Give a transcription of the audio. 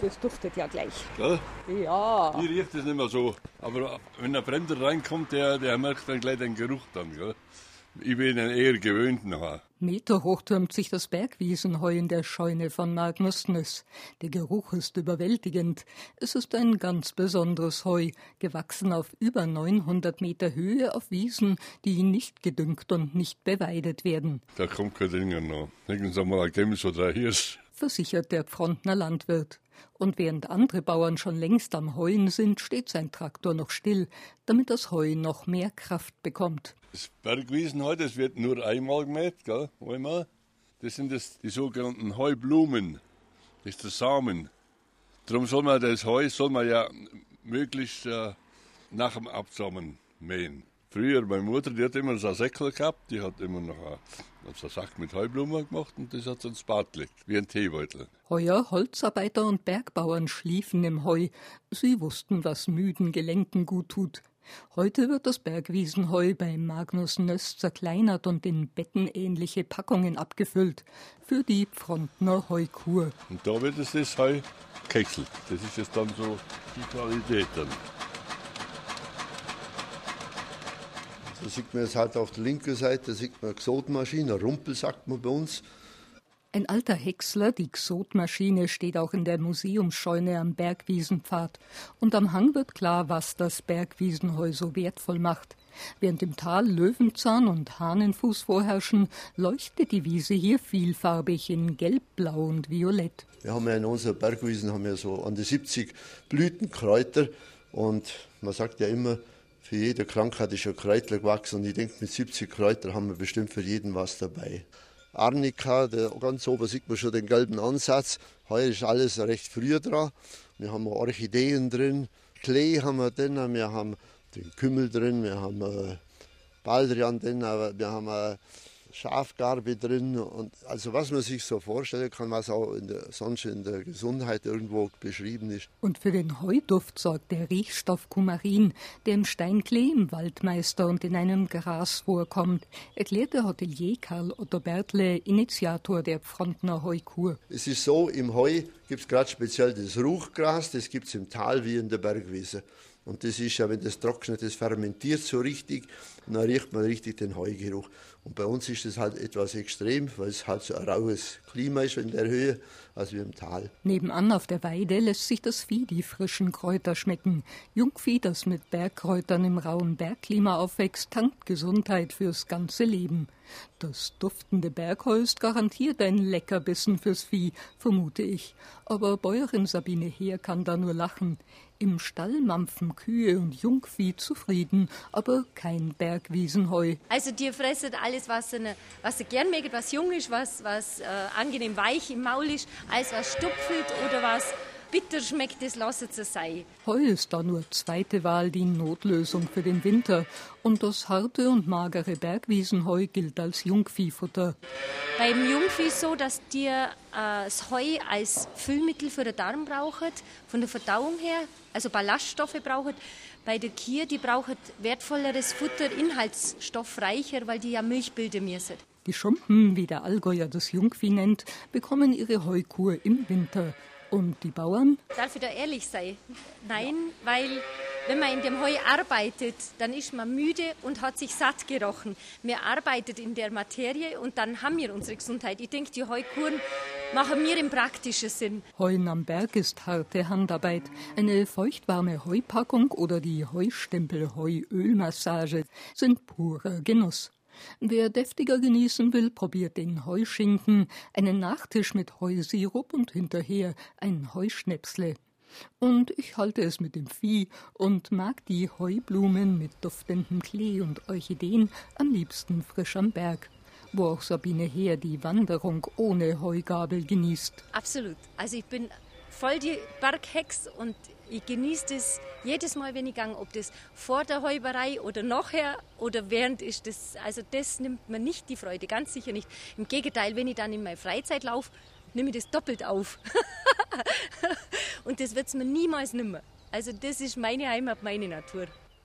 das duftet ja gleich. Gell? Ja. Hier riecht es nicht mehr so. Aber wenn ein Fremder reinkommt, der, der merkt dann gleich den Geruch dann. Gell? Ich bin dann eher gewöhnt nachher. Meterhoch türmt sich das Bergwiesenheu in der Scheune von Magnus Nüss. Der Geruch ist überwältigend. Es ist ein ganz besonderes Heu, gewachsen auf über 900 Meter Höhe auf Wiesen, die nicht gedüngt und nicht beweidet werden. Da kommt kein Ding noch. Denken Sie mal, ein Gems oder Hirsch. Versichert der Pfrontner Landwirt. Und während andere Bauern schon längst am Heuen sind, steht sein Traktor noch still, damit das Heu noch mehr Kraft bekommt. Das Bergwiesen heute, das wird nur einmal gemäht, gell? Einmal. Das sind das, die sogenannten Heublumen. Das ist der Samen. Darum soll man das Heu soll man ja möglichst äh, nach dem Absamen mähen. Früher, meine Mutter, die hat immer so einen Säckel gehabt, die hat immer noch einen, so einen Sack mit Heublumen gemacht und das hat sie ins Bad gelegt, wie ein Teebeutel. Heuer Holzarbeiter und Bergbauern schliefen im Heu. Sie wussten, was müden Gelenken gut tut. Heute wird das Bergwiesenheu bei Magnus Nöss zerkleinert und in bettenähnliche Packungen abgefüllt. Für die Pfrontner Heukur. Und da wird es das Heu gekechselt. Das ist jetzt dann so die Qualität dann. Da sieht man jetzt halt auf der linken Seite, da sieht man eine Gesotmaschine, ein Rumpel sagt man bei uns. Ein alter Häcksler, die Xotmaschine, steht auch in der Museumsscheune am Bergwiesenpfad. Und am Hang wird klar, was das Bergwiesenheu so wertvoll macht. Während im Tal Löwenzahn und Hahnenfuß vorherrschen, leuchtet die Wiese hier vielfarbig in Gelb, Blau und Violett. Wir haben ja in unserer Bergwiesen haben wir so an die 70 Blütenkräuter und man sagt ja immer, für jede Krankheit ist ein Kräutler gewachsen und ich denke, mit 70 Kräutern haben wir bestimmt für jeden was dabei. Arnika, der, ganz oben sieht man schon den gelben Ansatz. Heuer ist alles recht früh dran. Wir haben Orchideen drin, Klee haben wir drin, wir haben den Kümmel drin, wir haben äh, Baldrian drin, wir haben äh, Schafgarbe drin. Und also was man sich so vorstellen kann, was auch in der, sonst in der Gesundheit irgendwo beschrieben ist. Und für den Heuduft sorgt der Riechstoff Kumarin, der im Steinklee im Waldmeister und in einem Gras vorkommt, erklärt der Hotelier Karl Otto Bertle, Initiator der Pfrontner Heukur. Es ist so, im Heu gibt es gerade speziell das Ruchgras, das gibt es im Tal wie in der Bergwiese. Und das ist ja, wenn das trocknet, das fermentiert so richtig, und dann riecht man richtig den Heugeruch. Und bei uns ist das halt etwas extrem, weil es halt so ein raues Klima ist in der Höhe, als wie im Tal. Nebenan auf der Weide lässt sich das Vieh die frischen Kräuter schmecken. Jungvieh, das mit Bergkräutern im rauen Bergklima aufwächst, tankt Gesundheit fürs ganze Leben. Das duftende Bergheu ist garantiert ein Leckerbissen fürs Vieh, vermute ich. Aber Bäuerin Sabine Heer kann da nur lachen. Im Stall mampfen Kühe und Jungvieh zufrieden, aber kein Bergwiesenheu. Also die fressen alles, was sie, was sie gern mögen, was jung ist, was, was äh, angenehm weich im Maul ist, alles was stupfelt oder was bitter schmeckt, das lassen sie sein. Heu ist da nur zweite Wahl die Notlösung für den Winter. Und das harte und magere Bergwiesenheu gilt als Jungviehfutter. Beim Jungvieh ist so, dass die äh, das Heu als Füllmittel für den Darm brauchen, von der Verdauung her, also Ballaststoffe brauchen. Bei der Kier, die brauchen wertvolleres Futter, inhaltsstoffreicher, weil die ja Milch bilden müssen. Die Schumpen, wie der Allgäuer das Jungvieh nennt, bekommen ihre Heukur im Winter. Und die Bauern? Darf ich da ehrlich sein? Nein, weil wenn man in dem Heu arbeitet, dann ist man müde und hat sich satt gerochen. Wir arbeiten in der Materie und dann haben wir unsere Gesundheit. Ich denke, die Heukuren machen mir im praktischen Sinn. Heuen am Berg ist harte Handarbeit. Eine feuchtwarme Heupackung oder die Heustempel-Heuölmassage sind purer Genuss. Wer deftiger genießen will, probiert den Heuschinken, einen Nachtisch mit Heusirup und hinterher ein Heuschnäpsle. Und ich halte es mit dem Vieh und mag die Heublumen mit duftendem Klee und Orchideen am liebsten frisch am Berg, wo auch Sabine Heer die Wanderung ohne Heugabel genießt. Absolut. Also ich bin voll die Berghex und ich genieße das jedes Mal, wenn ich gehe, ob das vor der Heuberei oder nachher oder während ist. Das, also das nimmt mir nicht die Freude, ganz sicher nicht. Im Gegenteil, wenn ich dann in meiner Freizeit laufe, nehme ich das doppelt auf. und das wird es mir niemals nimmer. Also das ist meine Heimat, meine Natur.